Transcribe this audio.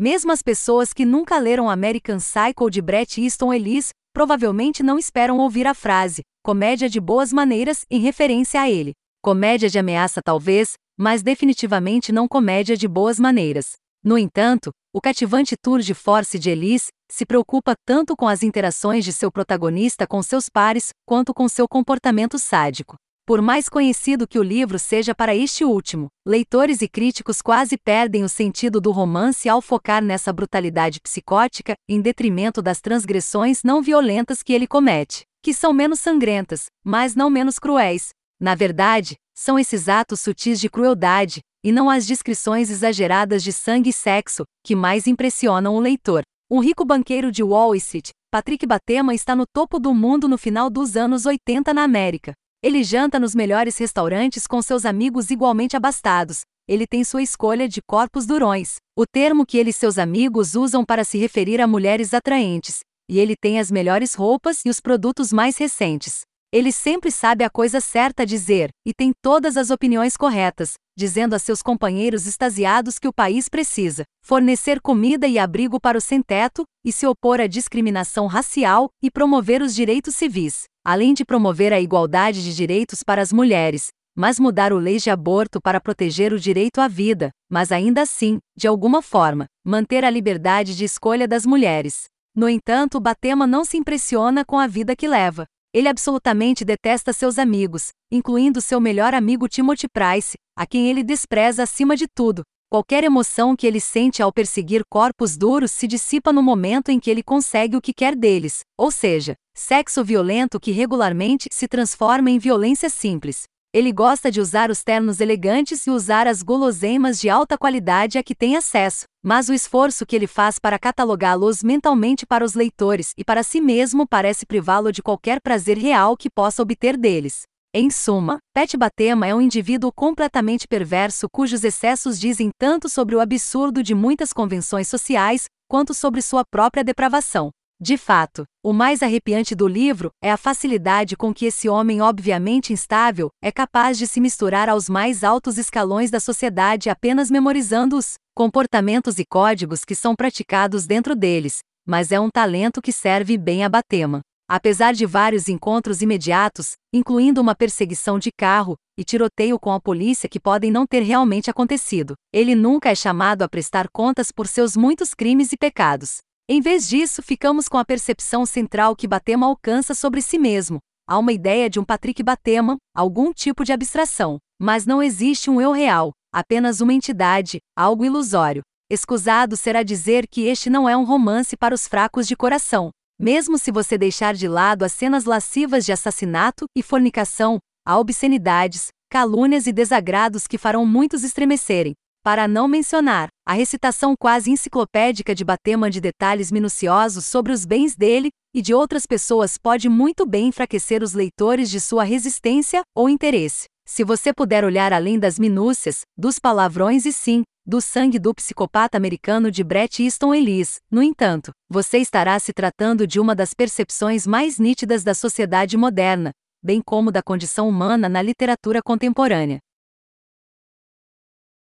Mesmo as pessoas que nunca leram American Psycho de Bret Easton Ellis provavelmente não esperam ouvir a frase comédia de boas maneiras em referência a ele. Comédia de ameaça talvez, mas definitivamente não comédia de boas maneiras. No entanto, o cativante tour de force de Ellis se preocupa tanto com as interações de seu protagonista com seus pares quanto com seu comportamento sádico. Por mais conhecido que o livro seja para este último, leitores e críticos quase perdem o sentido do romance ao focar nessa brutalidade psicótica, em detrimento das transgressões não violentas que ele comete, que são menos sangrentas, mas não menos cruéis. Na verdade, são esses atos sutis de crueldade, e não as descrições exageradas de sangue e sexo, que mais impressionam o leitor. Um rico banqueiro de Wall Street, Patrick Batema está no topo do mundo no final dos anos 80 na América. Ele janta nos melhores restaurantes com seus amigos igualmente abastados. Ele tem sua escolha de corpos durões, o termo que ele e seus amigos usam para se referir a mulheres atraentes. E ele tem as melhores roupas e os produtos mais recentes. Ele sempre sabe a coisa certa a dizer, e tem todas as opiniões corretas, dizendo a seus companheiros extasiados que o país precisa fornecer comida e abrigo para o sem-teto, e se opor à discriminação racial, e promover os direitos civis além de promover a igualdade de direitos para as mulheres, mas mudar o lei de aborto para proteger o direito à vida, mas ainda assim, de alguma forma, manter a liberdade de escolha das mulheres. No entanto, Batema não se impressiona com a vida que leva. Ele absolutamente detesta seus amigos, incluindo seu melhor amigo Timothy Price, a quem ele despreza acima de tudo, Qualquer emoção que ele sente ao perseguir corpos duros se dissipa no momento em que ele consegue o que quer deles, ou seja, sexo violento que regularmente se transforma em violência simples. Ele gosta de usar os ternos elegantes e usar as guloseimas de alta qualidade a que tem acesso, mas o esforço que ele faz para catalogá-los mentalmente para os leitores e para si mesmo parece privá-lo de qualquer prazer real que possa obter deles. Em suma, Pet Batema é um indivíduo completamente perverso cujos excessos dizem tanto sobre o absurdo de muitas convenções sociais, quanto sobre sua própria depravação. De fato, o mais arrepiante do livro é a facilidade com que esse homem obviamente instável é capaz de se misturar aos mais altos escalões da sociedade apenas memorizando os comportamentos e códigos que são praticados dentro deles, mas é um talento que serve bem a Batema. Apesar de vários encontros imediatos, incluindo uma perseguição de carro e tiroteio com a polícia que podem não ter realmente acontecido, ele nunca é chamado a prestar contas por seus muitos crimes e pecados. Em vez disso, ficamos com a percepção central que Batema alcança sobre si mesmo. Há uma ideia de um Patrick Batema, algum tipo de abstração, mas não existe um eu real, apenas uma entidade, algo ilusório. Escusado será dizer que este não é um romance para os fracos de coração, mesmo se você deixar de lado as cenas lascivas de assassinato e fornicação, há obscenidades, calúnias e desagrados que farão muitos estremecerem. Para não mencionar, a recitação quase enciclopédica de Batema de detalhes minuciosos sobre os bens dele e de outras pessoas pode muito bem enfraquecer os leitores de sua resistência ou interesse. Se você puder olhar além das minúcias, dos palavrões e sim, do sangue do psicopata americano de Bret Easton Ellis. No entanto, você estará se tratando de uma das percepções mais nítidas da sociedade moderna, bem como da condição humana na literatura contemporânea.